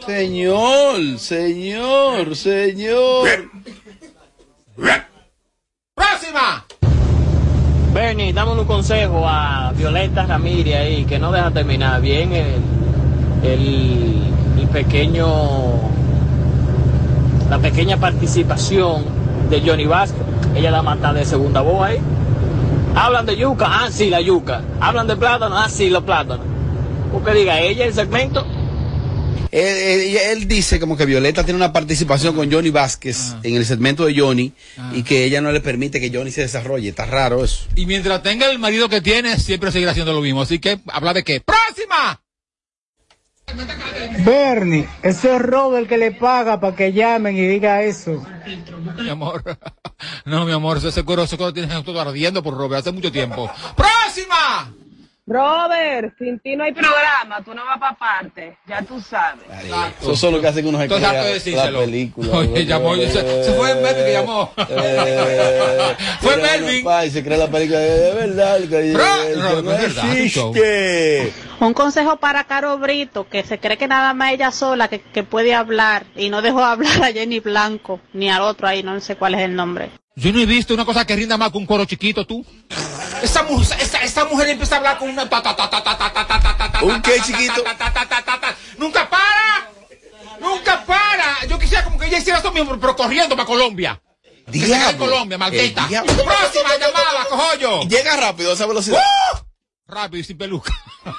Señor, señor, señor. ¡Próxima! Bernie, dame un consejo a Violeta Ramírez ahí, que no deja terminar bien el, el, el pequeño, la pequeña participación de Johnny Vázquez. Ella la mata de segunda voz ahí. Hablan de yuca, ah, sí, la yuca. Hablan de plátano, ah, sí, los plátanos. Porque diga ella el segmento. Él, él- él dice como que Violeta tiene una participación con Johnny Vázquez en el segmento de Johnny y que ella no le permite que Johnny se desarrolle. Está raro eso. Y mientras tenga el marido que tiene, siempre seguirá haciendo lo mismo. Así que, habla de qué. ¡Próxima! Bernie, ese es Robert que le paga para que llamen y diga eso. Mi amor. No, mi amor, ese cuero, ese cuero tiene todo ardiendo por Robert hace mucho tiempo. ¡Próxima! Robert, sin ti no hay programa, tú no vas para parte, ya tú sabes. Eso es lo que hacen unos Entonces, harto de la película. Oye, llamó, se, se fue Melvin que llamó. Fue Melvin. Y se cree la película de, verdad. Que, no, es verdad, existe. Un consejo para Caro Brito, que se cree que nada más ella sola que, que puede hablar y no dejó hablar a Jenny Blanco ni al otro ahí, no sé cuál es el nombre. Yo no he visto una cosa que rinda más que un coro chiquito, tú. Esa mujer, mujer empieza a hablar con una... ¿Un qué chiquito? Nunca para, nunca para. Yo quisiera como que ella hiciera eso mismo, pero corriendo para Colombia. Diablo. Colombia, maldita. Próxima llamada, cojollo. Llega rápido a esa velocidad. ¡Uh! Rápido y sin peluca.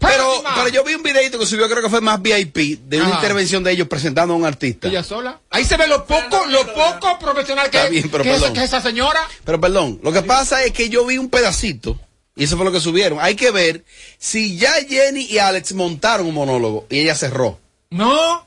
Pero, pero yo vi un videito que subió, creo que fue más VIP, de una Ajá. intervención de ellos presentando a un artista. Ella sola. Ahí se ve lo poco, lo poco profesional que, Está bien, pero que es, perdón. que es esa señora. Pero perdón, lo que pasa es que yo vi un pedacito, y eso fue lo que subieron. Hay que ver si ya Jenny y Alex montaron un monólogo y ella cerró. No.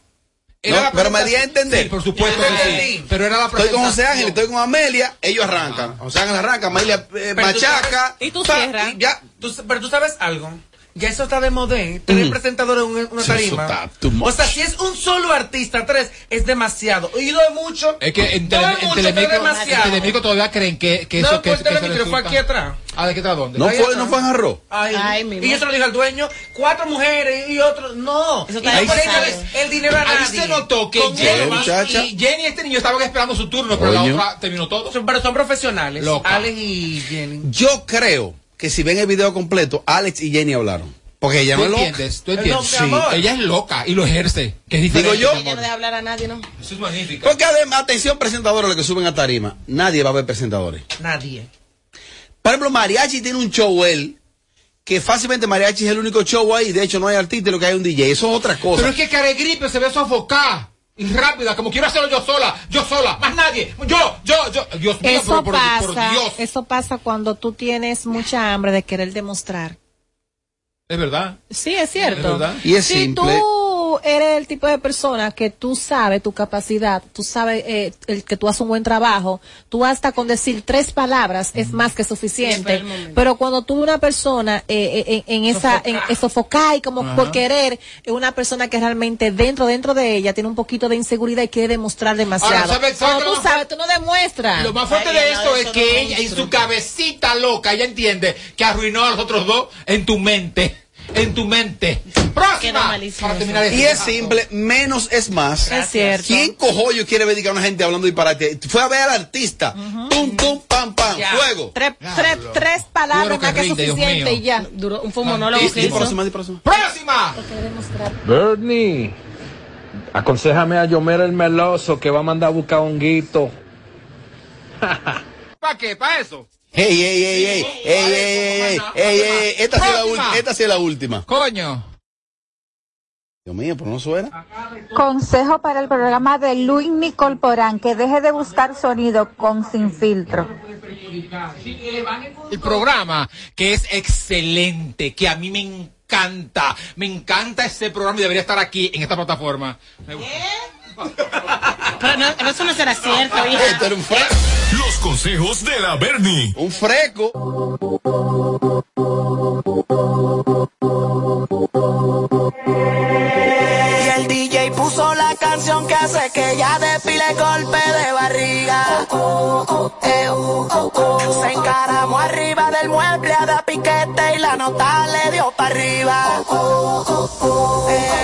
Era No, la pero me di a entender. Sí, por supuesto que sí. Pero era la Estoy con José Ángel, estoy con Amelia, ellos arrancan. José Ángel arranca, Amelia eh, tú machaca. sabes- pa, y ya. Tú- pero tú sabes algo. Ya eso está de modé. Tres presentadores en una Eso tarima. O sea, si es un solo artista, tres, es demasiado. Y no es mucho. Es que en, No tele, en mucho, Telemico, en Telemico todavía creen que, que No, eso que, eso Telemicro, fue aquí atrás. Ah, ¿de qué está dónde? No fue, atrás. no fue en Jarro. Ay, Ay, mi y yo se lo dije al dueño, cuatro mujeres y otro, no. Eso Y está no por demasiado. darles el dinero a Ahí se notó que Con Jenny, y Jenny y este niño estaban esperando su turno, pero la otra terminó todo. pero son profesionales. Loca. Alex y Jenny. Yo creo que si ven el video completo, Alex y Jenny hablaron. Porque ella ¿Tú no es loca. entiendes? ¿Tú Es entiendes? amor. Ella es loca y lo ejerce, que es. Digo yo. Ella no deja hablar a nadie, ¿no? Eso es magnífico. Porque además, atención presentadores, los que suben a tarima, nadie va a ver presentadores. Nadie. Por ejemplo, Mariachi tiene un show él, que fácilmente Mariachi es el único show ahí, de hecho no hay artista, lo que hay es un DJ, eso es otra cosa. Pero es que Care Gripe se ve sofocada y rápida, como quiero hacerlo yo sola, yo sola, más nadie. Yo, yo, yo. Dios mío, Eso por, por pasa, Dios. eso pasa cuando tú tienes mucha hambre de querer demostrar. Es verdad. Sí, es cierto. Es verdad. Y es si simple. tú eres el tipo de persona que tú sabes tu capacidad, tú sabes eh, el que tú haces un buen trabajo, tú hasta con decir tres palabras es más que suficiente. Pero cuando tú una persona eh, eh, en, en esa en, en sofocar y como Ajá. por querer, es una persona que realmente dentro dentro de ella tiene un poquito de inseguridad y quiere demostrar demasiado. Ahora, ¿sabe- sabe Cuando qué tú lo- sabes, tú no demuestras. Lo más fuerte Ay, de no, esto es que no ella, en su cabecita loca, ella entiende que arruinó a los otros dos en tu mente. En tu mente. Próxima. Para terminar Y este es simple, menos es más. Es cierto. ¿Quién cojollo quiere ver a una gente hablando disparate? Fue a ver al artista. Tum, tum, pam, pam, Ya. fuego. Tres, tres, tres palabras que más que suficiente y ya. Duró, fue un monólogo Di- que di hizo. próxima, di próxima. ¡Próxima! Bernie, aconsejame a Yomer el meloso que va a mandar a buscar un guito. ¿Para qué? ¿Para eso? Ey, ey, ey, ey, ey, ey, ey, ey, ey, ey, esta sí es la esta sí es la última. Coño. Dios mío, pero no suena. Consejo para el programa de Luis Nicole Porán, que deje de buscar sonido con sin filtro. El programa que es excelente, que a mí me encanta. Me encanta ese programa y debería estar aquí en esta plataforma. Gusta. Pero no, eso no será cierto, hija. Esto era un consejos de la Bernie. Un freco. Y el DJ puso la canción que hace que ella despile golpe de barriga. Se encaramó arriba del mueble a dar piquete y la nota le dio para arriba. Eh,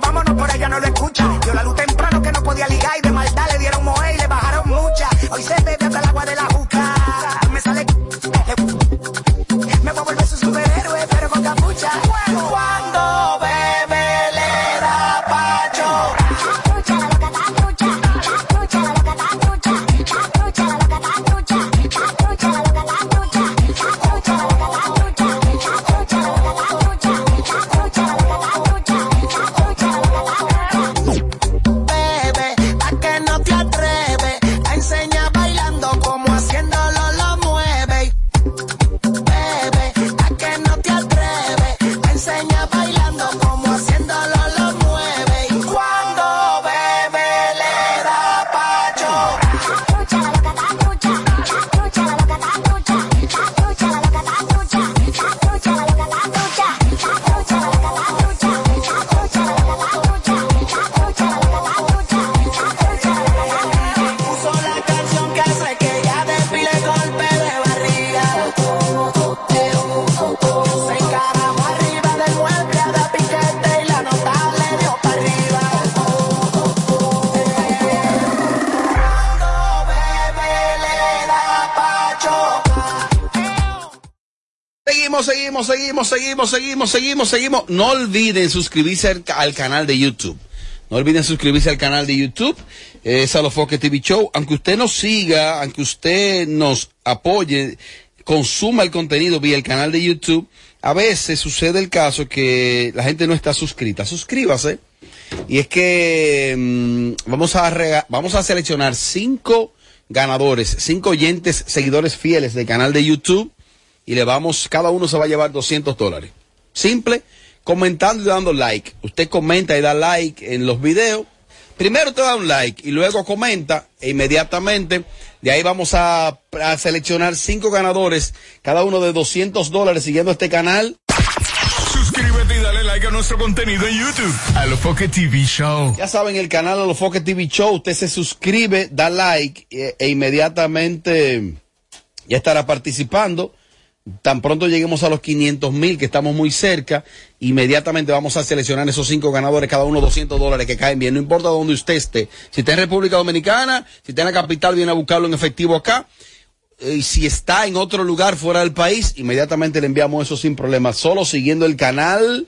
vámonos por allá, no lo escucha. Seguimos, seguimos, seguimos, seguimos, seguimos. No olviden suscribirse al, al canal de YouTube. No olviden suscribirse al canal de YouTube. eh, Es Alofoque TV Show. Aunque usted nos siga, aunque usted nos apoye, consuma el contenido vía el canal de YouTube, a veces sucede el caso que la gente no está suscrita. Suscríbase. Y es que mm, vamos, a vamos a seleccionar cinco ganadores, cinco oyentes, seguidores fieles del canal de YouTube y le vamos, cada uno se va a llevar 200 dólares. Simple, comentando y dando like. Usted comenta y da like en los videos. Primero te da un like y luego comenta e inmediatamente de ahí vamos a, a seleccionar cinco ganadores, cada uno de 200 dólares siguiendo este canal. Suscríbete y dale like a nuestro contenido en YouTube. A lo Foque TV Show. Ya saben, el canal de los Foque TV Show, usted se suscribe, da like e, e inmediatamente ya estará participando. Tan pronto lleguemos a los 500 mil, que estamos muy cerca, inmediatamente vamos a seleccionar esos cinco ganadores, cada uno 200 dólares que caen bien. No importa dónde usted esté. Si está en República Dominicana, si está en la capital, viene a buscarlo en efectivo acá. Eh, Y si está en otro lugar fuera del país, inmediatamente le enviamos eso sin problema. Solo siguiendo el canal.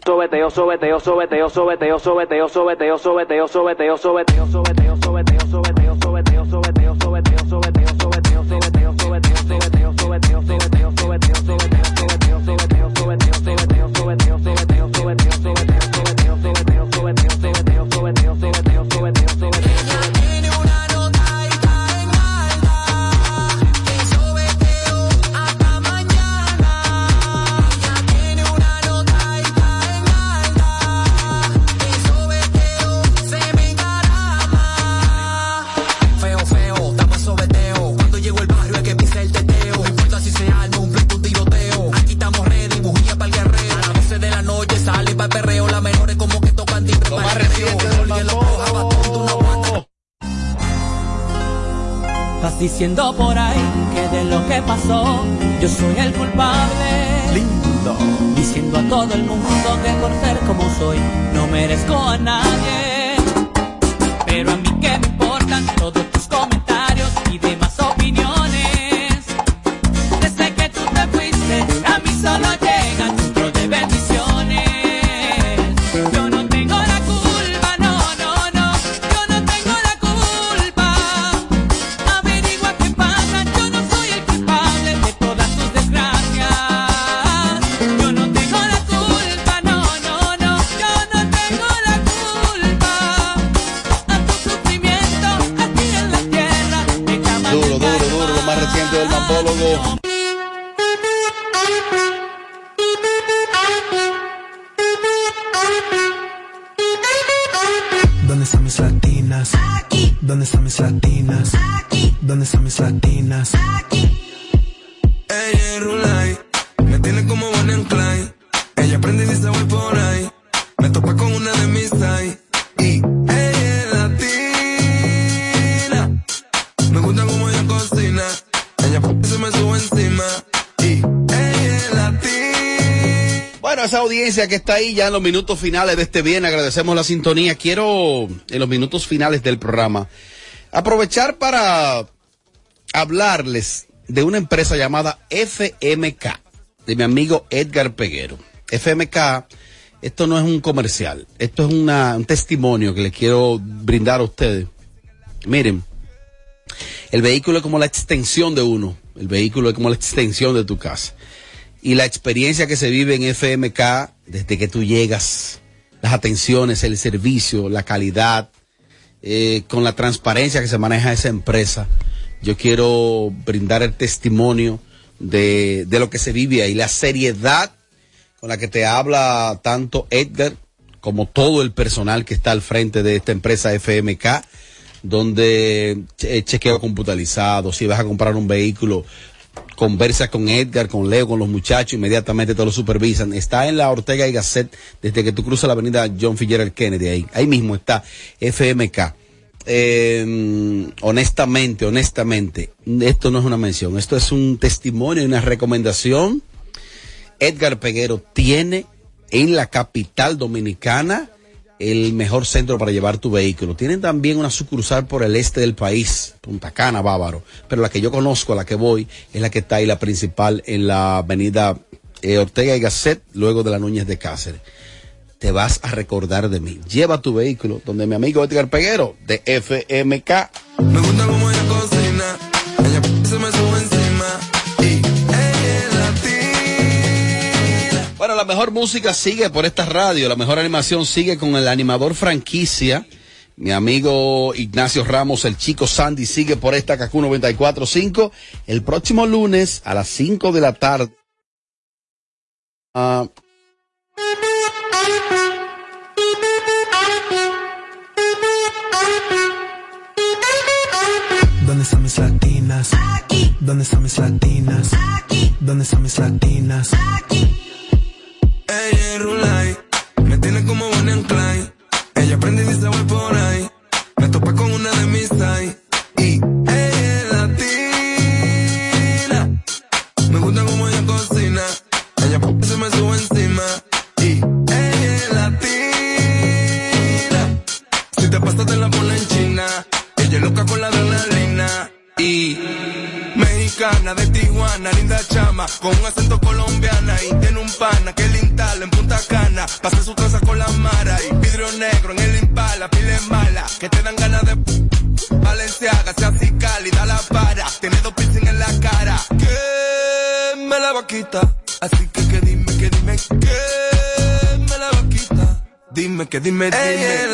Que está ahí ya en los minutos finales de este bien, agradecemos la sintonía. Quiero, en los minutos finales del programa, aprovechar para hablarles de una empresa llamada FMK, de mi amigo Edgar Peguero. FMK, esto no es un comercial, esto es un testimonio que les quiero brindar a ustedes. Miren, el vehículo es como la extensión de uno, el vehículo es como la extensión de tu casa. Y la experiencia que se vive en FMK desde que tú llegas, las atenciones, el servicio, la calidad, eh, con la transparencia que se maneja esa empresa. Yo quiero brindar el testimonio de, de lo que se vive ahí, la seriedad con la que te habla tanto Edgar como todo el personal que está al frente de esta empresa FMK, donde che- chequeo computarizado, si vas a comprar un vehículo, conversa con Edgar, con Leo, con los muchachos, inmediatamente te lo supervisan. Está en la Ortega y Gasset, desde que tú cruzas la avenida John Fitzgerald Kennedy, ahí, ahí mismo está FMK. Eh, honestamente, honestamente, esto no es una mención, esto es un testimonio y una recomendación. Edgar Peguero tiene en la capital dominicana el mejor centro para llevar tu vehículo. Tienen también una sucursal por el este del país, Punta Cana, Bávaro, pero la que yo conozco, a la que voy, es la que está ahí, la principal, en la avenida eh, Ortega y Gasset, luego de la Núñez de Cáceres. Te vas a recordar de mí. Lleva tu vehículo donde mi amigo Edgar Peguero, de FMK. Me gusta mejor música sigue por esta radio, la mejor animación sigue con el animador franquicia. Mi amigo Ignacio Ramos, el chico Sandy, sigue por esta KQ 94.5. El próximo lunes a las 5 de la tarde. Uh, ¿Dónde están mis latinas? Aquí. ¿Dónde están mis latinas? Aquí. ¿Dónde están mis latinas? Aquí ayer. dime. Hey,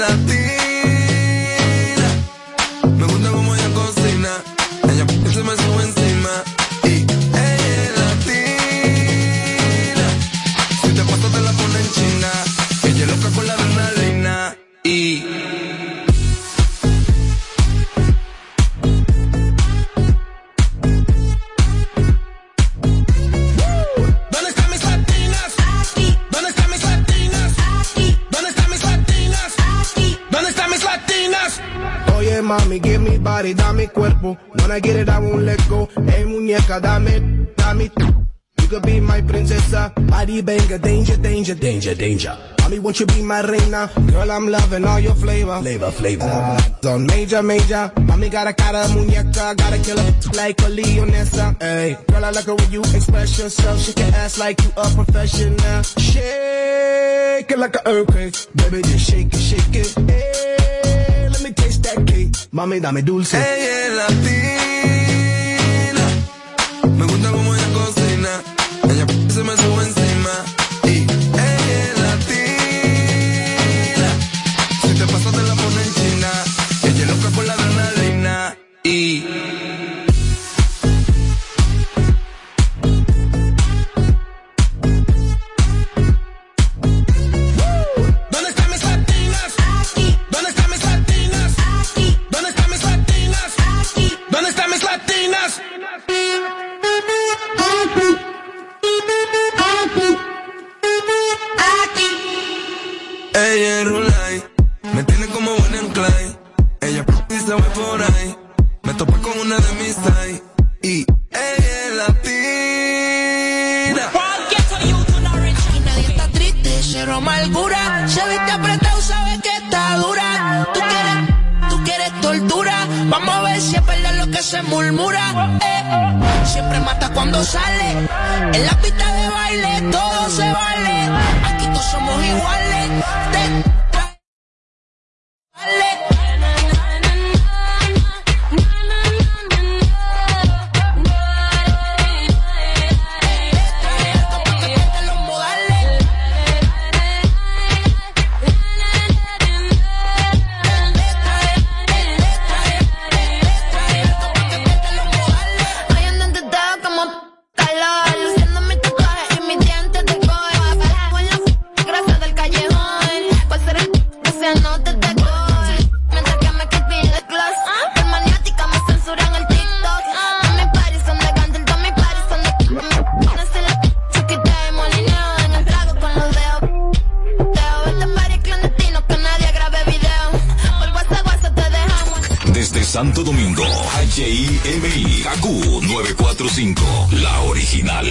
danger, danger. Mommy, won't you be my reina? Girl, I'm loving all your flavor. Flavor, flavor. Uh, on major, major. Mommy got a cara muñeca. Gotta kill her like a Leonessa. Hey, girl, I like her when you express yourself. She can ass like you a professional. Shake it like a earthquake. Baby, just shake it, shake it. Hey, let me taste that cake. Mommy, dame dulce. Hey, yeah, la original.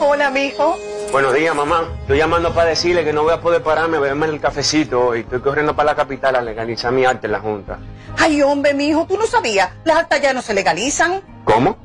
Hola, mijo. Buenos días, mamá. Estoy llamando para decirle que no voy a poder pararme a beberme el cafecito y estoy corriendo para la capital a legalizar mi arte en la Junta. Ay, hombre, mijo, tú no sabías. Las actas ya no se legalizan. ¿Cómo?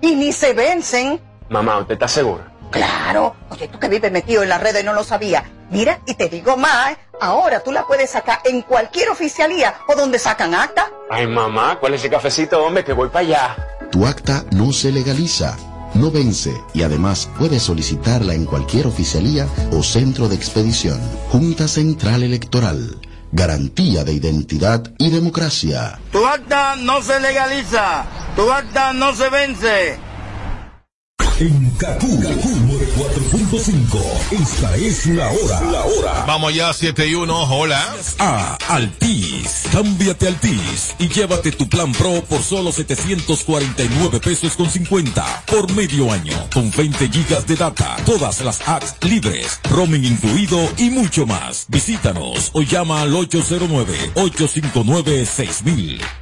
Y ni se vencen. Mamá, ¿usted está segura? Claro. Oye, tú que vives metido en la red y no lo sabía. Mira, y te digo más, Ahora tú la puedes sacar en cualquier oficialía o donde sacan acta. Ay, mamá, ¿cuál es el cafecito, hombre? Que voy para allá. Tu acta no se legaliza, no vence y además puedes solicitarla en cualquier oficialía o centro de expedición. Junta Central Electoral. Garantía de identidad y democracia. Tu acta no se legaliza, tu acta no se vence en Kaku, 4.5. Esta es la hora. La hora. Vamos ya, 7 y 1. Hola. A Altis. Cámbiate Altis y llévate tu plan Pro por solo 749 pesos con 50 por medio año. Con 20 gigas de data, todas las apps libres, roaming incluido y mucho más. Visítanos o llama al 809-859-6000.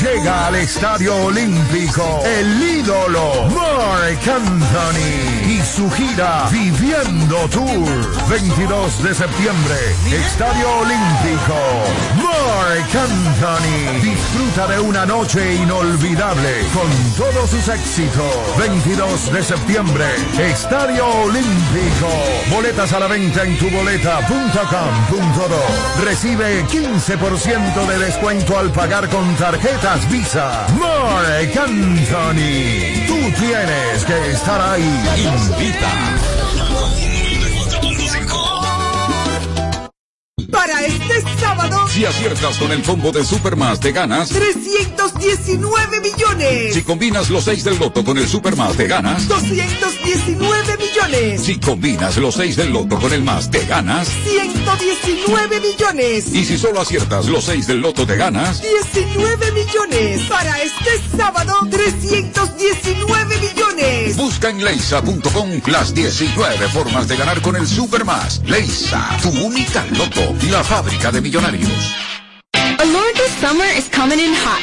Llega al Estadio Olímpico el ídolo Mark Anthony y su gira Viviendo Tour. 22 de septiembre, Estadio Olímpico. Mark Anthony disfruta de una noche inolvidable con todos sus éxitos. 22 de septiembre, Estadio Olímpico. Boletas a la venta en tuboleta.com.do. Recibe 15% de descuento al pagar con tarjetas Visa. Mark Anthony. Tú tienes que estar ahí. Invita. Si aciertas con el combo de Supermas te ganas. 319 millones. Si combinas los 6 del loto con el Supermas te ganas. 219 millones. Si combinas los 6 del loto con el más te ganas. 119 millones. Y si solo aciertas los 6 del loto te ganas. 19 millones. Para este sábado, 319 millones. Busca en leisa.com las 19 formas de ganar con el Supermas. Leisa, tu única loto, la fábrica de millonarios. This summer is coming in hot,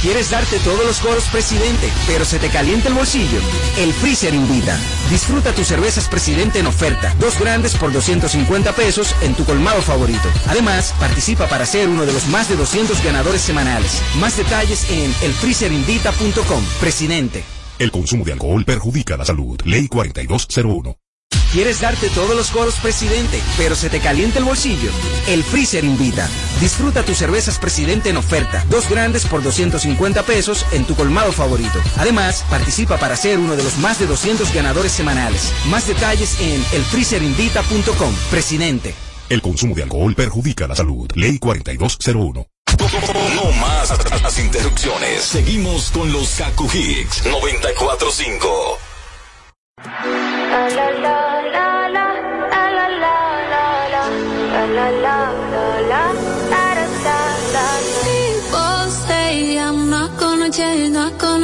¿Quieres darte todos los coros, presidente, pero se te calienta el bolsillo? El Freezer invita. Disfruta tus cervezas presidente en oferta. Dos grandes por 250 pesos en tu colmado favorito. Además, participa para ser uno de los más de 200 ganadores semanales. Más detalles en elfreezerinvita.com. Presidente. El consumo de alcohol perjudica la salud. Ley 4201. ¿Quieres darte todos los coros, presidente, pero se te calienta el bolsillo? El Freezer invita. Disfruta tus cervezas presidente en oferta. Dos grandes por 250 pesos en tu colmado favorito. Además, participa para ser uno de los más de 200 ganadores semanales. Más detalles en elfreezerinvita.com. Presidente. El consumo de alcohol perjudica la salud. Ley 4201. No más las interrupciones. Seguimos con los Kaku Hicks 945. People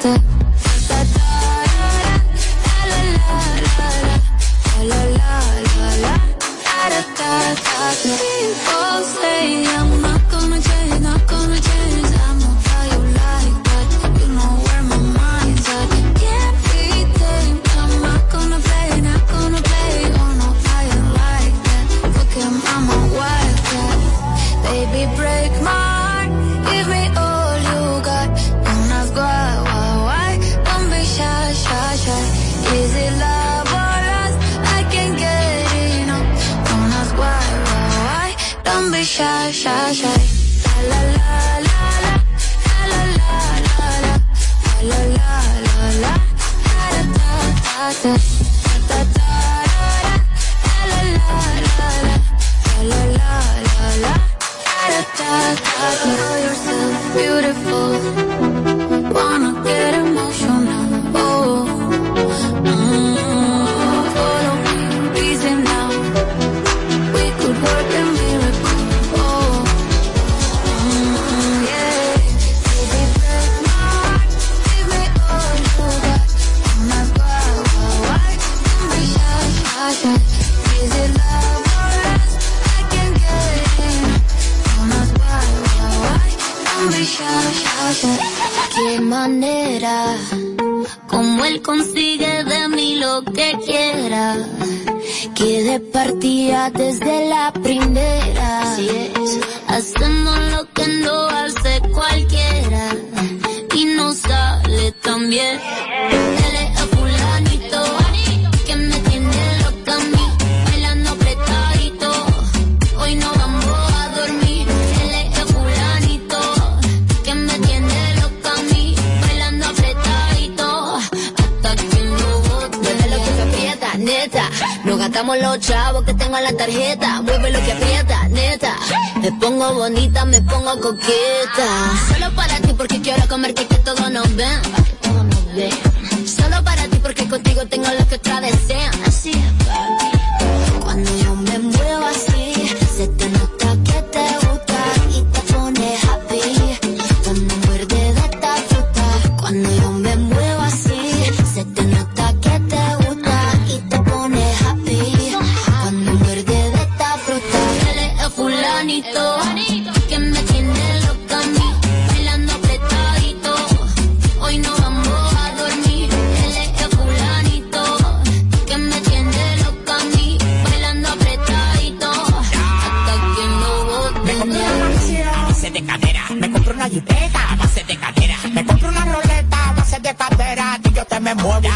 da da da la la la la la la la la da da da da People say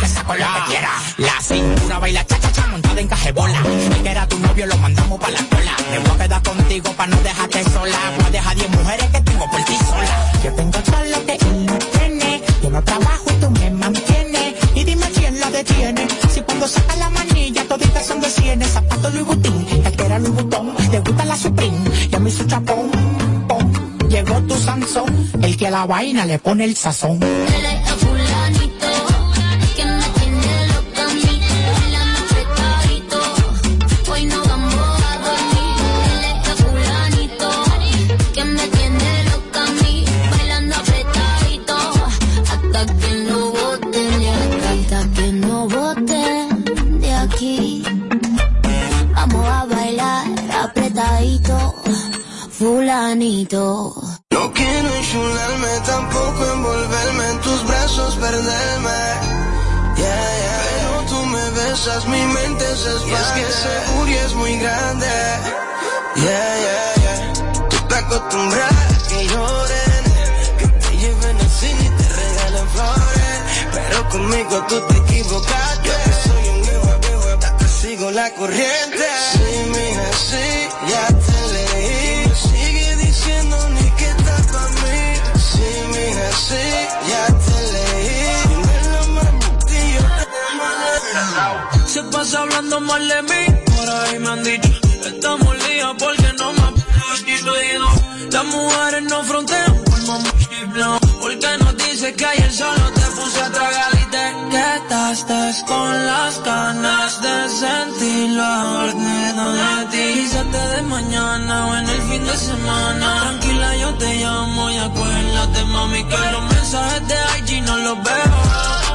me te. La cintura baila cha cha cha montada en cajebola. El que era tu novio lo mandamos pa' la cola. Me voy a quedar contigo pa' no dejarte sola. Voy a dejar 10 mujeres que tengo por ti sola. Yo tengo todo lo que él no tiene. Yo no trabajo y tú me mantienes. Y dime quién la detiene. Si cuando saca la manilla toditas son de cienes. Zapato Louis Vuitton, el que era Louis Vuitton. Le gusta la Supreme y a mí su chapón. Llegó tu Sansón, el que a la vaina le pone el sazón. Que lloren, que te lleven al cine y te regalen flores. Pero conmigo tú te equivocaste. Yo soy un te sigo la corriente. Sí, mija, sí, ya te leí. Sigue diciendo ni que estás pa' mí. Sí, mija, sí, ya te leí. Se pasa hablando mal de mí, por ahí me han dicho. Estamos líos porque no me apetecido. Las mujeres no frontean por Porque no dice que ayer solo te puse a tragar y te quedaste con las ganas de sentir la orden de ti. Quizás de mañana o en el fin de semana. Tranquila, yo te llamo y acuérdate, mami, que los mensajes de IG no los veo.